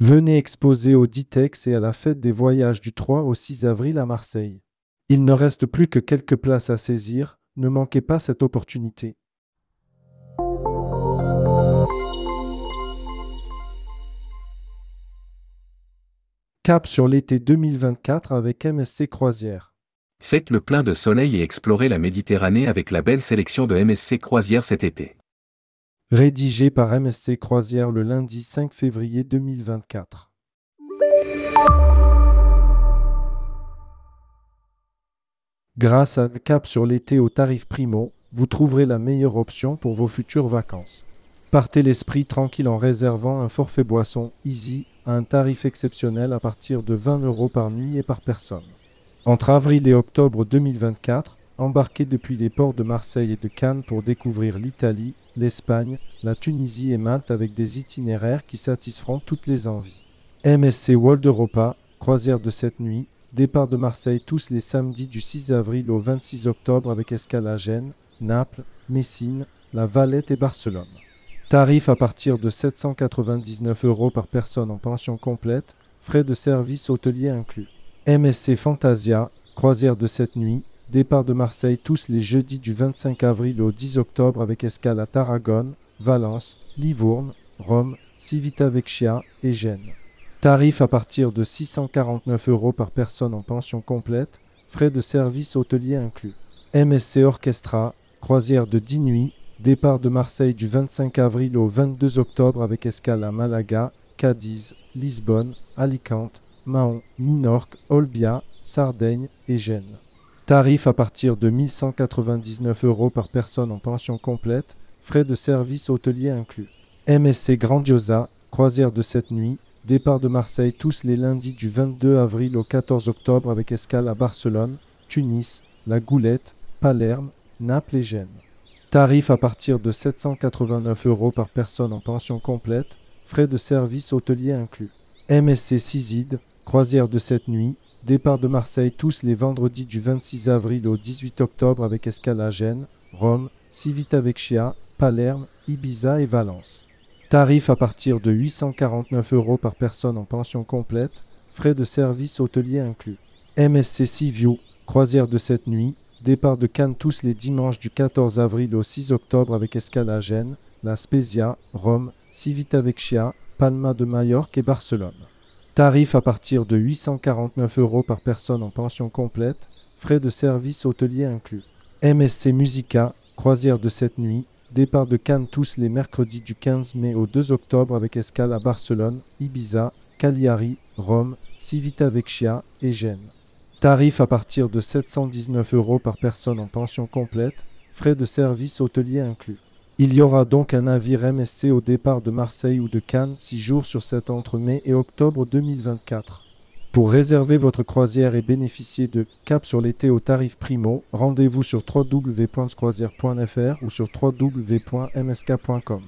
Venez exposer au Ditex et à la fête des voyages du 3 au 6 avril à Marseille. Il ne reste plus que quelques places à saisir, ne manquez pas cette opportunité. Cap sur l'été 2024 avec MSC Croisière. Faites le plein de soleil et explorez la Méditerranée avec la belle sélection de MSC Croisière cet été. Rédigé par MSC Croisière le lundi 5 février 2024. Grâce à Cap sur l'été au tarif primo, vous trouverez la meilleure option pour vos futures vacances. Partez l'esprit tranquille en réservant un forfait boisson Easy à un tarif exceptionnel à partir de 20 euros par nuit et par personne. Entre avril et octobre 2024, embarquez depuis les ports de Marseille et de Cannes pour découvrir l'Italie, l'Espagne, la Tunisie et Malte avec des itinéraires qui satisferont toutes les envies. MSC World Europa, croisière de cette nuit, départ de Marseille tous les samedis du 6 avril au 26 octobre avec escale à Gênes, Naples, Messine, La Valette et Barcelone. Tarif à partir de 799 euros par personne en pension complète, frais de service hôtelier inclus. MSC Fantasia, croisière de cette nuit, Départ de Marseille tous les jeudis du 25 avril au 10 octobre avec escale à Tarragone, Valence, Livourne, Rome, Civitavecchia et Gênes. Tarif à partir de 649 euros par personne en pension complète, frais de service hôtelier inclus. MSC Orchestra, croisière de 10 nuits, départ de Marseille du 25 avril au 22 octobre avec escale à Malaga, Cadiz, Lisbonne, Alicante, Mahon, Minorque, Olbia, Sardaigne et Gênes. Tarif à partir de 1199 euros par personne en pension complète, frais de service hôtelier inclus. MSC Grandiosa, croisière de cette nuit, départ de Marseille tous les lundis du 22 avril au 14 octobre avec escale à Barcelone, Tunis, La Goulette, Palerme, Naples et Gênes. Tarif à partir de 789 euros par personne en pension complète, frais de service hôtelier inclus. MSC Ciside, croisière de cette nuit, Départ de Marseille tous les vendredis du 26 avril au 18 octobre avec escale à Gênes, Rome, Civitavecchia, Palerme, Ibiza et Valence. Tarif à partir de 849 euros par personne en pension complète, frais de service hôtelier inclus. MSC Seaview, croisière de cette nuit, départ de Cannes tous les dimanches du 14 avril au 6 octobre avec escale à Gênes, La Spezia, Rome, Civitavecchia, Palma de Majorque et Barcelone. Tarif à partir de 849 euros par personne en pension complète, frais de service hôtelier inclus. MSC Musica, croisière de cette nuit, départ de Cannes tous les mercredis du 15 mai au 2 octobre avec escale à Barcelone, Ibiza, Cagliari, Rome, Civitavecchia et Gênes. Tarif à partir de 719 euros par personne en pension complète, frais de service hôtelier inclus. Il y aura donc un navire MSC au départ de Marseille ou de Cannes, 6 jours sur 7 entre mai et octobre 2024. Pour réserver votre croisière et bénéficier de Cap sur l'été au tarif primo, rendez-vous sur www.croisière.fr ou sur www.msk.com.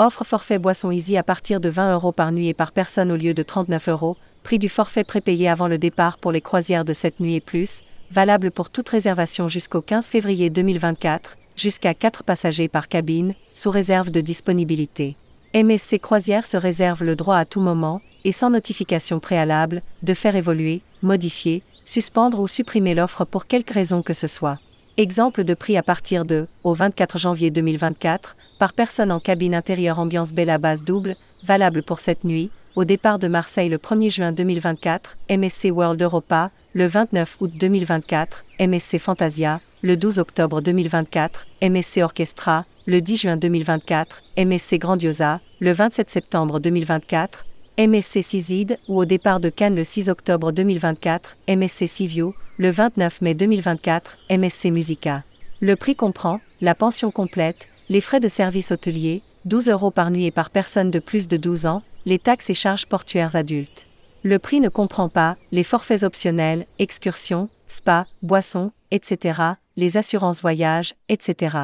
Offre forfait boisson easy à partir de 20 euros par nuit et par personne au lieu de 39 euros. Prix du forfait prépayé avant le départ pour les croisières de cette nuit et plus, valable pour toute réservation jusqu'au 15 février 2024 jusqu'à 4 passagers par cabine, sous réserve de disponibilité. MSC Croisière se réserve le droit à tout moment, et sans notification préalable, de faire évoluer, modifier, suspendre ou supprimer l'offre pour quelque raison que ce soit. Exemple de prix à partir de, au 24 janvier 2024, par personne en cabine intérieure ambiance belle à base double, valable pour cette nuit, au départ de Marseille le 1er juin 2024, MSC World Europa, le 29 août 2024, MSC Fantasia, le 12 octobre 2024, MSC Orchestra, le 10 juin 2024, MSC Grandiosa, le 27 septembre 2024, MSC Ciside ou au départ de Cannes le 6 octobre 2024, MSC Sivio, le 29 mai 2024, MSC Musica. Le prix comprend la pension complète, les frais de service hôtelier, 12 euros par nuit et par personne de plus de 12 ans, les taxes et charges portuaires adultes. Le prix ne comprend pas les forfaits optionnels, excursions, spa, boissons, etc., les assurances voyage, etc.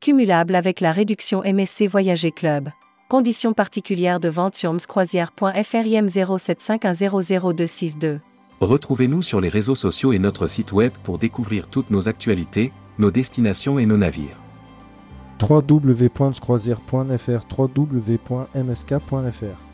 Cumulable avec la réduction MSC Voyager Club. Conditions particulières de vente sur mscroisière.fr IM 0751000262. Retrouvez-nous sur les réseaux sociaux et notre site web pour découvrir toutes nos actualités, nos destinations et nos navires. www.croisière.fr www.msk.fr